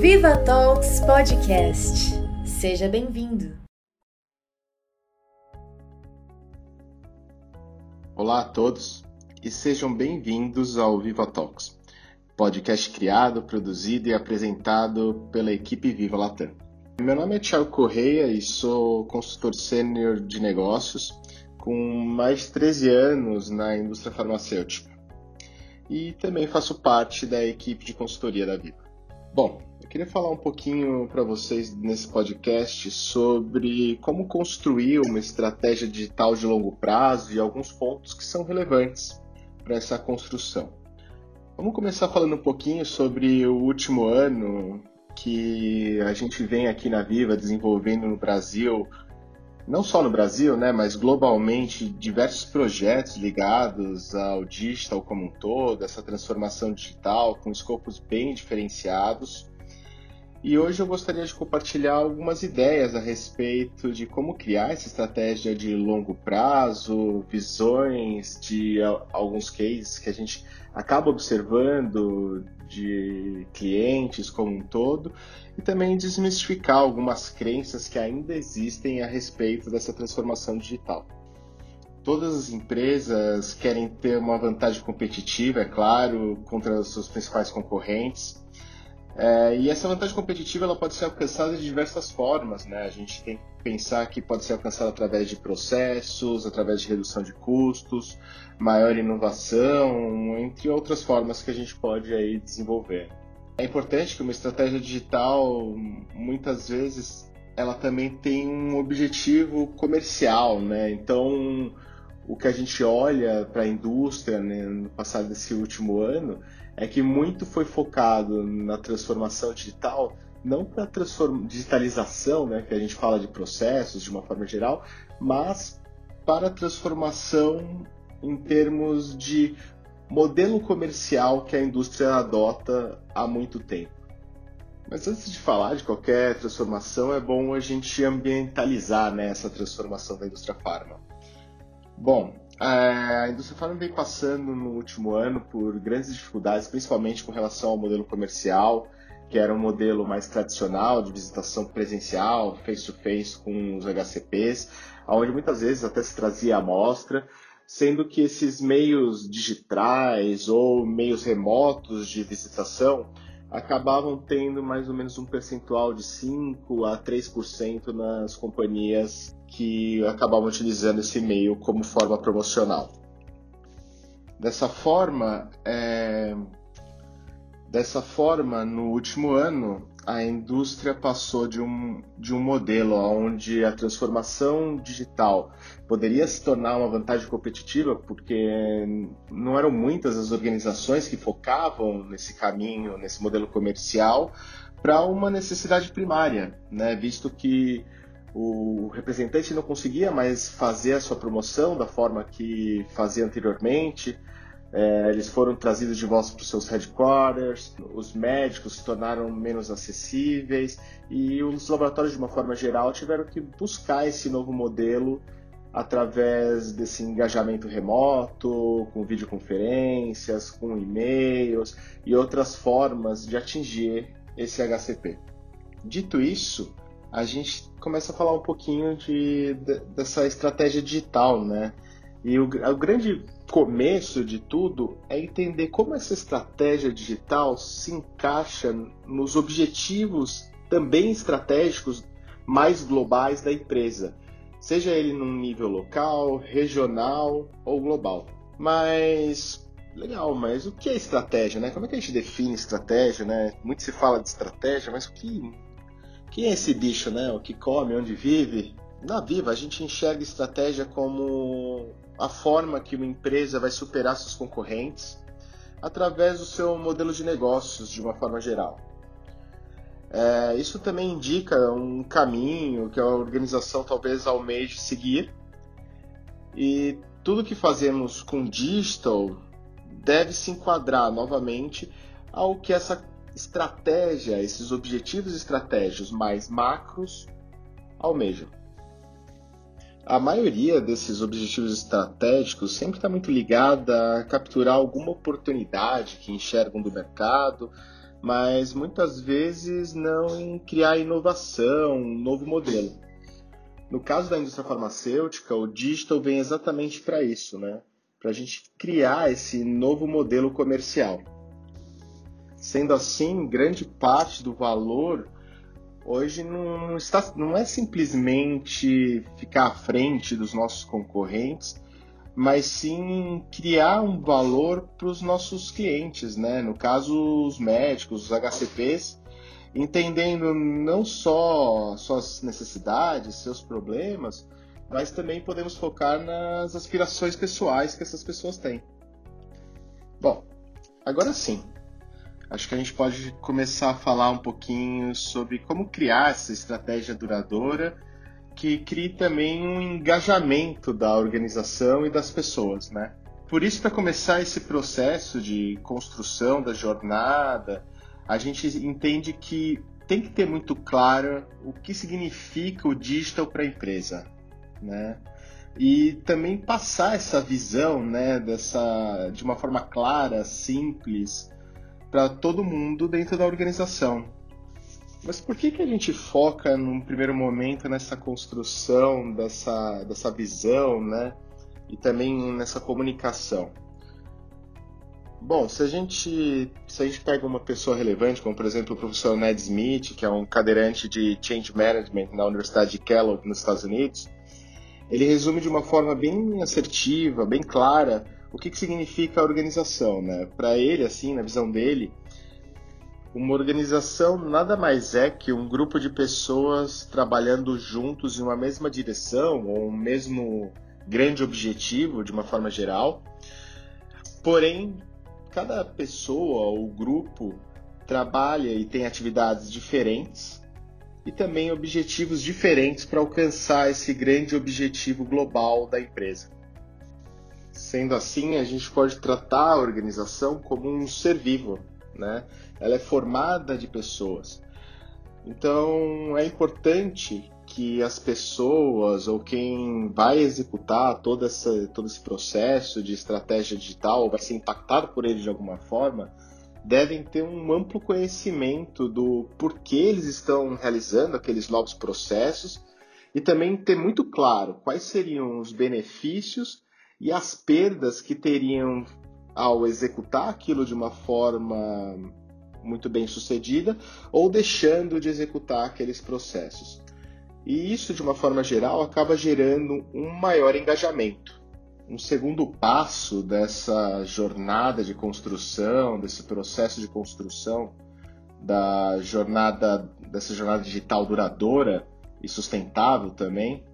Viva Talks Podcast. Seja bem-vindo. Olá a todos e sejam bem-vindos ao Viva Talks, podcast criado, produzido e apresentado pela equipe Viva Latam. Meu nome é Thiago Correia e sou consultor sênior de negócios com mais de 13 anos na indústria farmacêutica. E também faço parte da equipe de consultoria da Viva. Bom, eu queria falar um pouquinho para vocês nesse podcast sobre como construir uma estratégia digital de longo prazo e alguns pontos que são relevantes para essa construção. Vamos começar falando um pouquinho sobre o último ano que a gente vem aqui na Viva desenvolvendo no Brasil, não só no Brasil, né, mas globalmente, diversos projetos ligados ao digital como um todo, essa transformação digital com escopos bem diferenciados. E hoje eu gostaria de compartilhar algumas ideias a respeito de como criar essa estratégia de longo prazo, visões de alguns cases que a gente acaba observando de clientes como um todo e também desmistificar algumas crenças que ainda existem a respeito dessa transformação digital. Todas as empresas querem ter uma vantagem competitiva, é claro, contra os seus principais concorrentes. É, e essa vantagem competitiva ela pode ser alcançada de diversas formas. Né? A gente tem pensar que pode ser alcançada através de processos, através de redução de custos, maior inovação, entre outras formas que a gente pode aí desenvolver. É importante que uma estratégia digital, muitas vezes, ela também tem um objetivo comercial, né? Então, o que a gente olha para a indústria né, no passado desse último ano é que muito foi focado na transformação digital, não para digitalização, né, que a gente fala de processos de uma forma geral, mas para transformação em termos de modelo comercial que a indústria adota há muito tempo. Mas antes de falar de qualquer transformação, é bom a gente ambientalizar né, essa transformação da indústria farma. Bom, a indústria farma vem passando no último ano por grandes dificuldades, principalmente com relação ao modelo comercial, que era um modelo mais tradicional de visitação presencial, face-to-face -face com os HCPs, onde muitas vezes até se trazia amostra, sendo que esses meios digitais ou meios remotos de visitação acabavam tendo mais ou menos um percentual de 5 a 3% nas companhias que acabavam utilizando esse meio como forma promocional. Dessa forma, é... dessa forma, no último ano, a indústria passou de um, de um modelo onde a transformação digital poderia se tornar uma vantagem competitiva, porque não eram muitas as organizações que focavam nesse caminho, nesse modelo comercial, para uma necessidade primária, né? visto que o representante não conseguia mais fazer a sua promoção da forma que fazia anteriormente, é, eles foram trazidos de volta para os seus headquarters, os médicos se tornaram menos acessíveis e os laboratórios, de uma forma geral, tiveram que buscar esse novo modelo através desse engajamento remoto, com videoconferências, com e-mails e outras formas de atingir esse HCP. Dito isso, a gente começa a falar um pouquinho de, de dessa estratégia digital, né? E o, o grande começo de tudo é entender como essa estratégia digital se encaixa nos objetivos também estratégicos mais globais da empresa, seja ele num nível local, regional ou global. Mas legal, mas o que é estratégia, né? Como é que a gente define estratégia, né? Muito se fala de estratégia, mas o que quem é esse bicho, né? O que come, onde vive? Na Viva, a gente enxerga estratégia como a forma que uma empresa vai superar seus concorrentes através do seu modelo de negócios, de uma forma geral. É, isso também indica um caminho que a organização talvez almeje seguir, e tudo que fazemos com digital deve se enquadrar novamente ao que essa estratégia, esses objetivos estratégicos mais macros almejam a maioria desses objetivos estratégicos sempre está muito ligada a capturar alguma oportunidade que enxergam do mercado, mas muitas vezes não em criar inovação, um novo modelo. No caso da indústria farmacêutica, o digital vem exatamente para isso, né? Para a gente criar esse novo modelo comercial. Sendo assim, grande parte do valor hoje não, está, não é simplesmente ficar à frente dos nossos concorrentes, mas sim criar um valor para os nossos clientes, né? No caso, os médicos, os HCPs, entendendo não só suas necessidades, seus problemas, mas também podemos focar nas aspirações pessoais que essas pessoas têm. Bom, agora sim, acho que a gente pode começar a falar um pouquinho sobre como criar essa estratégia duradoura que crie também um engajamento da organização e das pessoas, né? Por isso, para começar esse processo de construção da jornada, a gente entende que tem que ter muito claro o que significa o digital para a empresa, né? E também passar essa visão, né, dessa de uma forma clara, simples, para todo mundo dentro da organização. Mas por que, que a gente foca num primeiro momento nessa construção dessa, dessa visão, né? E também nessa comunicação? Bom, se a gente se a gente pega uma pessoa relevante, como por exemplo o professor Ned Smith, que é um cadeirante de Change Management na Universidade de Kellogg nos Estados Unidos, ele resume de uma forma bem assertiva, bem clara, o que, que significa organização, né? Para ele, assim, na visão dele, uma organização nada mais é que um grupo de pessoas trabalhando juntos em uma mesma direção ou um mesmo grande objetivo, de uma forma geral. Porém, cada pessoa ou grupo trabalha e tem atividades diferentes e também objetivos diferentes para alcançar esse grande objetivo global da empresa. Sendo assim, a gente pode tratar a organização como um ser vivo, né? Ela é formada de pessoas. Então é importante que as pessoas ou quem vai executar todo, essa, todo esse processo de estratégia digital, vai ser impactado por ele de alguma forma, devem ter um amplo conhecimento do porquê eles estão realizando aqueles novos processos e também ter muito claro quais seriam os benefícios e as perdas que teriam ao executar aquilo de uma forma muito bem sucedida ou deixando de executar aqueles processos. E isso, de uma forma geral, acaba gerando um maior engajamento. Um segundo passo dessa jornada de construção, desse processo de construção da jornada, dessa jornada digital duradoura e sustentável também,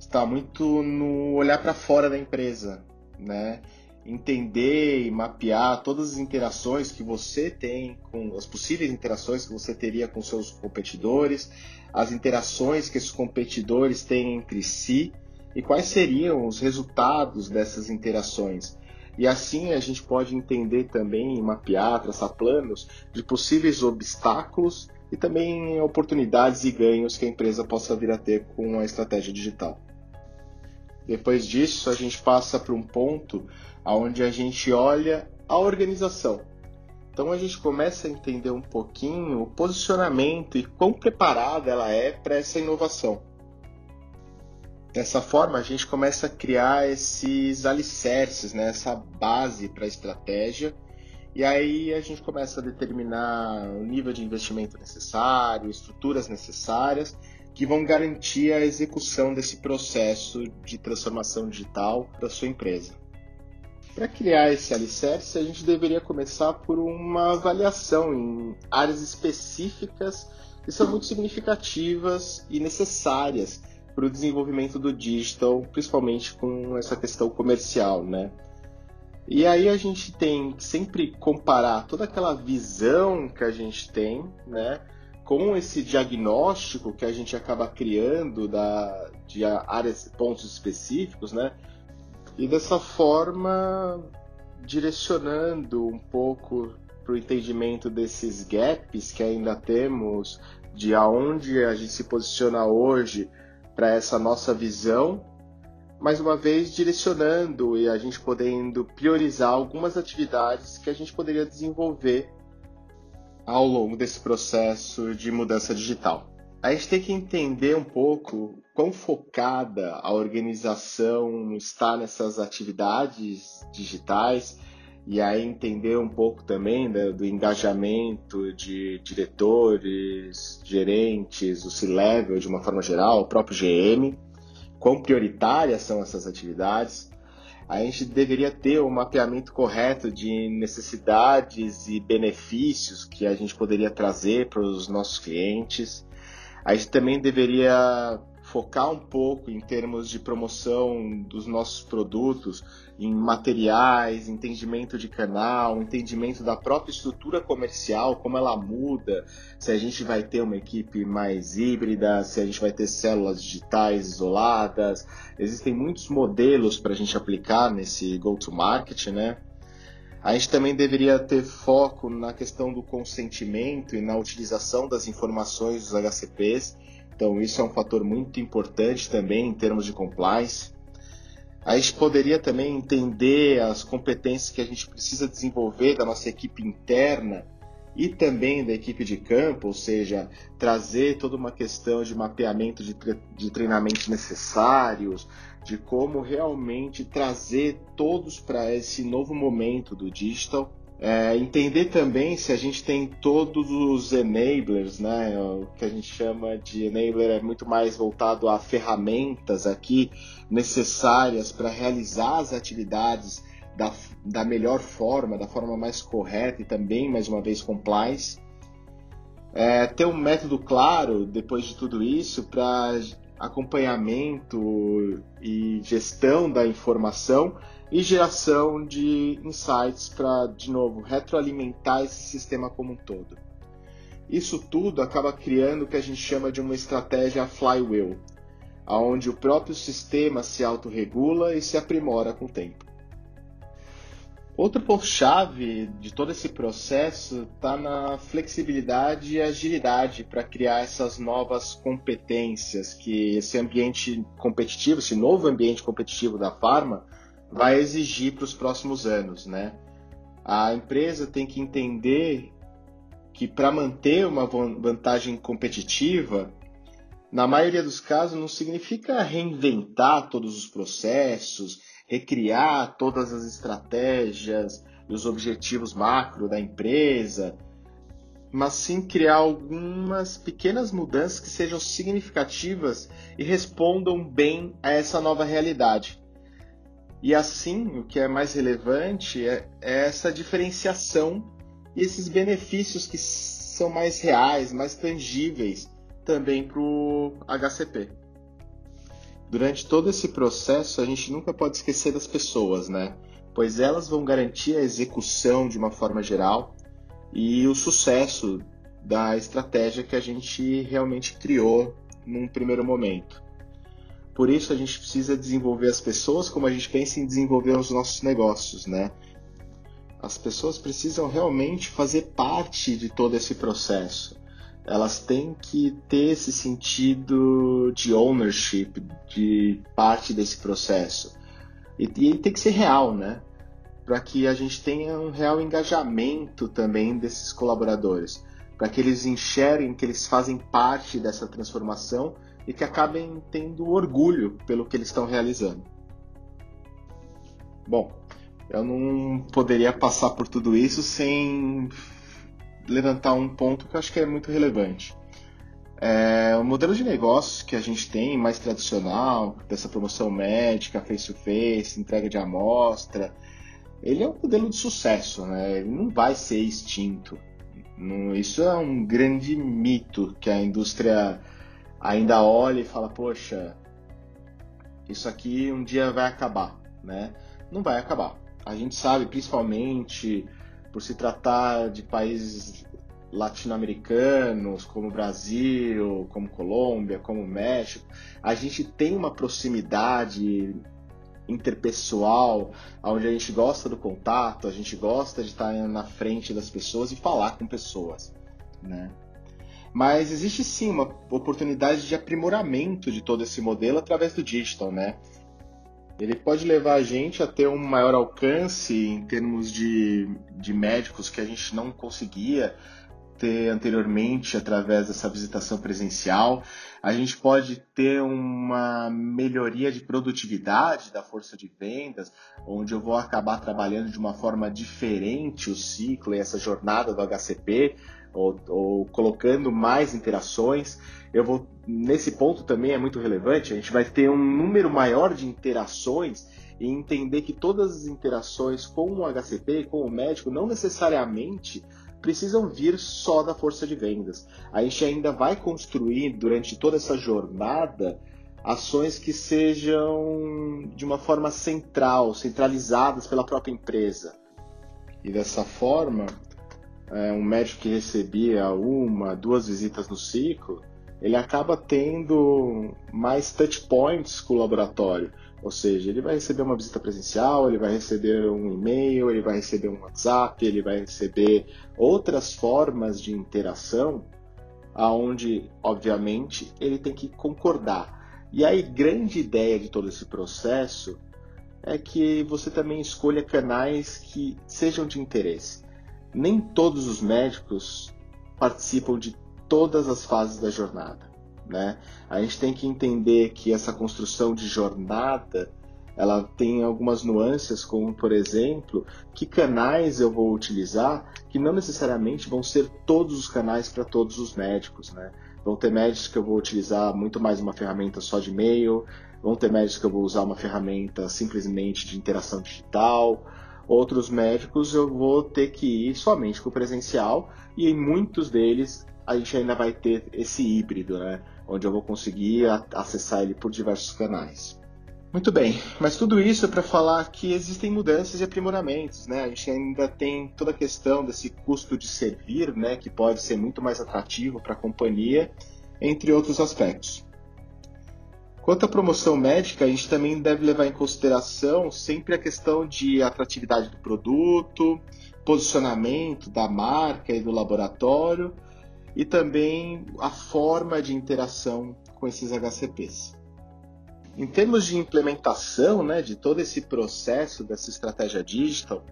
está muito no olhar para fora da empresa, né? entender e mapear todas as interações que você tem com as possíveis interações que você teria com seus competidores, as interações que esses competidores têm entre si e quais seriam os resultados dessas interações. E assim a gente pode entender também, mapear, traçar planos de possíveis obstáculos e também oportunidades e ganhos que a empresa possa vir a ter com a estratégia digital. Depois disso, a gente passa para um ponto onde a gente olha a organização. Então a gente começa a entender um pouquinho o posicionamento e quão preparada ela é para essa inovação. Dessa forma, a gente começa a criar esses alicerces, né? essa base para a estratégia, e aí a gente começa a determinar o nível de investimento necessário, estruturas necessárias, que vão garantir a execução desse processo de transformação digital da sua empresa. Para criar esse alicerce, a gente deveria começar por uma avaliação em áreas específicas que são muito significativas e necessárias para o desenvolvimento do digital, principalmente com essa questão comercial, né? E aí a gente tem que sempre comparar toda aquela visão que a gente tem, né, com esse diagnóstico que a gente acaba criando da, de áreas, pontos específicos, né, e dessa forma direcionando um pouco para o entendimento desses gaps que ainda temos, de aonde a gente se posiciona hoje para essa nossa visão, mais uma vez direcionando e a gente podendo priorizar algumas atividades que a gente poderia desenvolver ao longo desse processo de mudança digital. A gente tem que entender um pouco quão focada a organização está nessas atividades digitais e aí entender um pouco também né, do engajamento de diretores, gerentes, o C-Level de uma forma geral, o próprio GM, quão prioritárias são essas atividades. A gente deveria ter o um mapeamento correto de necessidades e benefícios que a gente poderia trazer para os nossos clientes. A gente também deveria focar um pouco em termos de promoção dos nossos produtos, em materiais, entendimento de canal, entendimento da própria estrutura comercial, como ela muda, se a gente vai ter uma equipe mais híbrida, se a gente vai ter células digitais isoladas. Existem muitos modelos para a gente aplicar nesse go-to-market, né? A gente também deveria ter foco na questão do consentimento e na utilização das informações dos HCPs então, isso é um fator muito importante também em termos de compliance. A gente poderia também entender as competências que a gente precisa desenvolver da nossa equipe interna e também da equipe de campo, ou seja, trazer toda uma questão de mapeamento de, tre de treinamentos necessários, de como realmente trazer todos para esse novo momento do digital é, entender também se a gente tem todos os enablers, né? O que a gente chama de enabler é muito mais voltado a ferramentas aqui necessárias para realizar as atividades da, da melhor forma, da forma mais correta e também, mais uma vez, compliance. É, ter um método claro, depois de tudo isso, para acompanhamento e gestão da informação e geração de insights para, de novo, retroalimentar esse sistema como um todo. Isso tudo acaba criando o que a gente chama de uma estratégia flywheel, onde o próprio sistema se autorregula e se aprimora com o tempo. Outro ponto-chave de todo esse processo está na flexibilidade e agilidade para criar essas novas competências que esse ambiente competitivo, esse novo ambiente competitivo da farma, vai exigir para os próximos anos, né? A empresa tem que entender que para manter uma vantagem competitiva, na maioria dos casos não significa reinventar todos os processos, recriar todas as estratégias e os objetivos macro da empresa, mas sim criar algumas pequenas mudanças que sejam significativas e respondam bem a essa nova realidade. E assim, o que é mais relevante é, é essa diferenciação e esses benefícios que são mais reais, mais tangíveis também para o HCP. Durante todo esse processo, a gente nunca pode esquecer das pessoas, né? Pois elas vão garantir a execução de uma forma geral e o sucesso da estratégia que a gente realmente criou num primeiro momento. Por isso a gente precisa desenvolver as pessoas como a gente pensa em desenvolver os nossos negócios, né? As pessoas precisam realmente fazer parte de todo esse processo. Elas têm que ter esse sentido de ownership, de parte desse processo. E, e tem que ser real, né? Para que a gente tenha um real engajamento também desses colaboradores. Para que eles enxerguem que eles fazem parte dessa transformação e que acabem tendo orgulho pelo que eles estão realizando. Bom, eu não poderia passar por tudo isso sem levantar um ponto que eu acho que é muito relevante. É, o modelo de negócios que a gente tem, mais tradicional, dessa promoção médica, face-to-face, entrega de amostra, ele é um modelo de sucesso, né? ele não vai ser extinto. Isso é um grande mito que a indústria ainda olha e fala, poxa, isso aqui um dia vai acabar, né? Não vai acabar. A gente sabe, principalmente por se tratar de países latino-americanos, como Brasil, como Colômbia, como México, a gente tem uma proximidade interpessoal, onde a gente gosta do contato, a gente gosta de estar na frente das pessoas e falar com pessoas, né? Mas existe sim uma oportunidade de aprimoramento de todo esse modelo através do digital, né? Ele pode levar a gente a ter um maior alcance em termos de, de médicos que a gente não conseguia ter anteriormente através dessa visitação presencial. A gente pode ter uma melhoria de produtividade da força de vendas, onde eu vou acabar trabalhando de uma forma diferente o ciclo e essa jornada do HCP, ou, ou colocando mais interações. Eu vou nesse ponto também é muito relevante. A gente vai ter um número maior de interações e entender que todas as interações com o HCP, com o médico, não necessariamente precisam vir só da força de vendas. A gente ainda vai construir durante toda essa jornada ações que sejam de uma forma central, centralizadas pela própria empresa. E dessa forma, é, um médico que recebia uma, duas visitas no ciclo, ele acaba tendo mais touch points com o laboratório. Ou seja, ele vai receber uma visita presencial, ele vai receber um e-mail, ele vai receber um WhatsApp, ele vai receber outras formas de interação, aonde, obviamente, ele tem que concordar. E aí, grande ideia de todo esse processo é que você também escolha canais que sejam de interesse. Nem todos os médicos participam de todas as fases da jornada. Né? A gente tem que entender que essa construção de jornada ela tem algumas nuances, como por exemplo, que canais eu vou utilizar, que não necessariamente vão ser todos os canais para todos os médicos, né? Vão ter médicos que eu vou utilizar muito mais uma ferramenta só de e-mail, vão ter médicos que eu vou usar uma ferramenta simplesmente de interação digital, outros médicos eu vou ter que ir somente com o presencial e em muitos deles a gente ainda vai ter esse híbrido, né? onde eu vou conseguir acessar ele por diversos canais. Muito bem, mas tudo isso é para falar que existem mudanças e aprimoramentos, né? A gente ainda tem toda a questão desse custo de servir, né, que pode ser muito mais atrativo para a companhia, entre outros aspectos. Quanto à promoção médica, a gente também deve levar em consideração sempre a questão de atratividade do produto, posicionamento da marca e do laboratório, e também a forma de interação com esses HCPs. Em termos de implementação né, de todo esse processo dessa estratégia digital,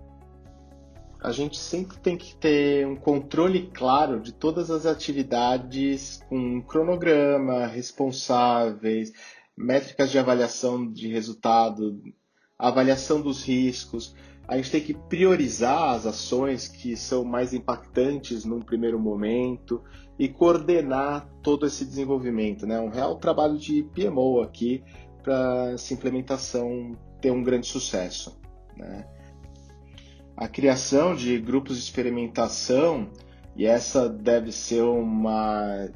a gente sempre tem que ter um controle claro de todas as atividades com um cronograma, responsáveis, métricas de avaliação de resultado, avaliação dos riscos, a gente tem que priorizar as ações que são mais impactantes num primeiro momento e coordenar todo esse desenvolvimento. Né? Um real trabalho de PMO aqui para essa implementação ter um grande sucesso. Né? A criação de grupos de experimentação, e essa deve ser uma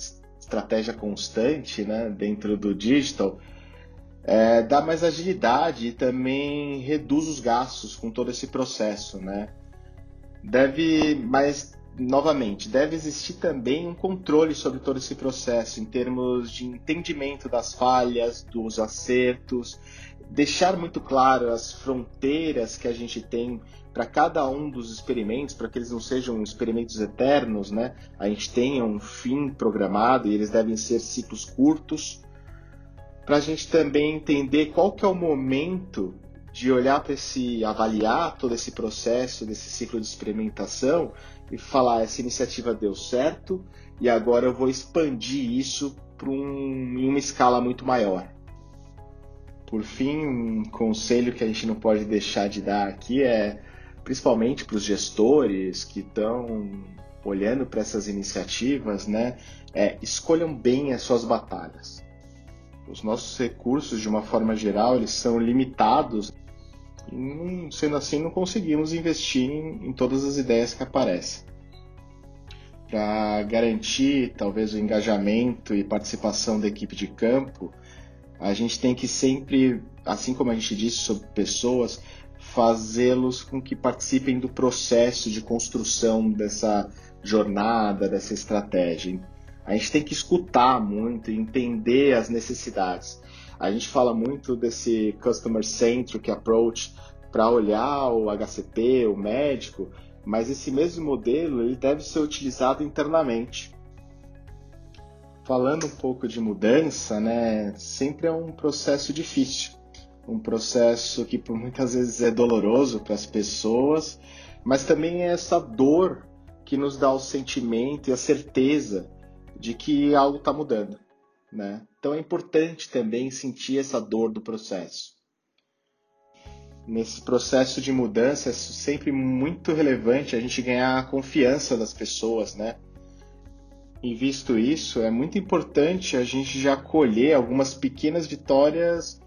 estratégia constante né, dentro do digital, é, dá mais agilidade e também reduz os gastos com todo esse processo, né? Deve, mas novamente, deve existir também um controle sobre todo esse processo em termos de entendimento das falhas, dos acertos, deixar muito claro as fronteiras que a gente tem para cada um dos experimentos, para que eles não sejam experimentos eternos, né? A gente tenha um fim programado e eles devem ser ciclos curtos para a gente também entender qual que é o momento de olhar para esse, avaliar todo esse processo, desse ciclo de experimentação e falar essa iniciativa deu certo e agora eu vou expandir isso para um, em uma escala muito maior. Por fim, um conselho que a gente não pode deixar de dar aqui é, principalmente para os gestores que estão olhando para essas iniciativas, né, é, escolham bem as suas batalhas os nossos recursos, de uma forma geral, eles são limitados. E, sendo assim, não conseguimos investir em, em todas as ideias que aparecem. Para garantir, talvez, o engajamento e participação da equipe de campo, a gente tem que sempre, assim como a gente disse sobre pessoas, fazê-los com que participem do processo de construção dessa jornada, dessa estratégia. A gente tem que escutar muito entender as necessidades. A gente fala muito desse customer centric approach para olhar o HCP, o médico, mas esse mesmo modelo ele deve ser utilizado internamente. Falando um pouco de mudança, né, sempre é um processo difícil, um processo que por muitas vezes é doloroso para as pessoas, mas também é essa dor que nos dá o sentimento e a certeza de que algo está mudando. Né? Então é importante também sentir essa dor do processo. Nesse processo de mudança é sempre muito relevante a gente ganhar a confiança das pessoas, né? E visto isso, é muito importante a gente já colher algumas pequenas vitórias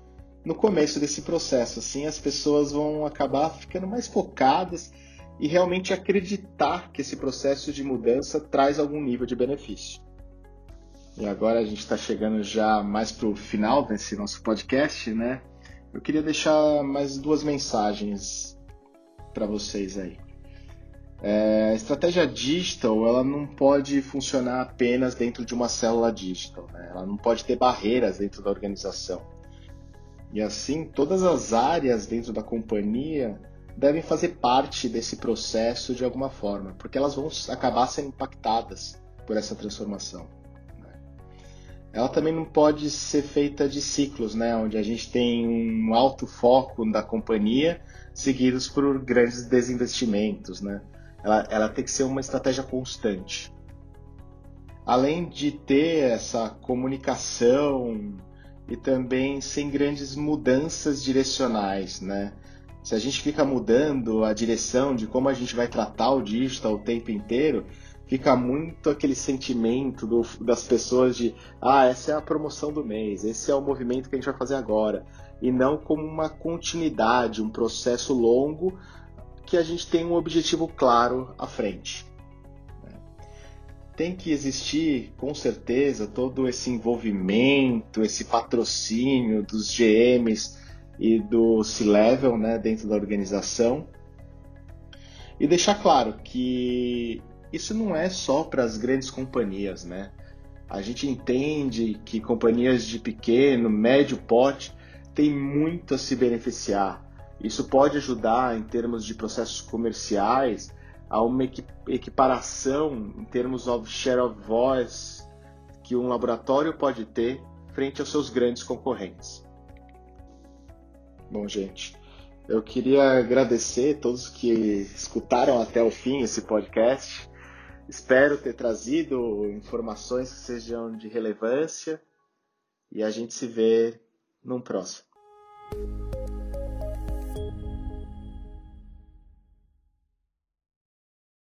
no começo desse processo. Assim, as pessoas vão acabar ficando mais focadas e realmente acreditar que esse processo de mudança traz algum nível de benefício. E agora a gente está chegando já mais para o final desse nosso podcast, né? Eu queria deixar mais duas mensagens para vocês aí. É, a estratégia digital ela não pode funcionar apenas dentro de uma célula digital, né? ela não pode ter barreiras dentro da organização. E assim, todas as áreas dentro da companhia devem fazer parte desse processo de alguma forma, porque elas vão acabar sendo impactadas por essa transformação ela também não pode ser feita de ciclos, né? Onde a gente tem um alto foco da companhia seguidos por grandes desinvestimentos, né? Ela, ela tem que ser uma estratégia constante. Além de ter essa comunicação e também sem grandes mudanças direcionais, né? Se a gente fica mudando a direção de como a gente vai tratar o digital o tempo inteiro, fica muito aquele sentimento do, das pessoas de ah, essa é a promoção do mês, esse é o movimento que a gente vai fazer agora, e não como uma continuidade, um processo longo que a gente tem um objetivo claro à frente. Né? Tem que existir, com certeza, todo esse envolvimento, esse patrocínio dos GMs e do C-Level né, dentro da organização. E deixar claro que isso não é só para as grandes companhias, né? A gente entende que companhias de pequeno, médio porte têm muito a se beneficiar. Isso pode ajudar em termos de processos comerciais a uma equiparação em termos de share of voice que um laboratório pode ter frente aos seus grandes concorrentes. Bom, gente, eu queria agradecer a todos que escutaram até o fim esse podcast. Espero ter trazido informações que sejam de relevância e a gente se vê num próximo.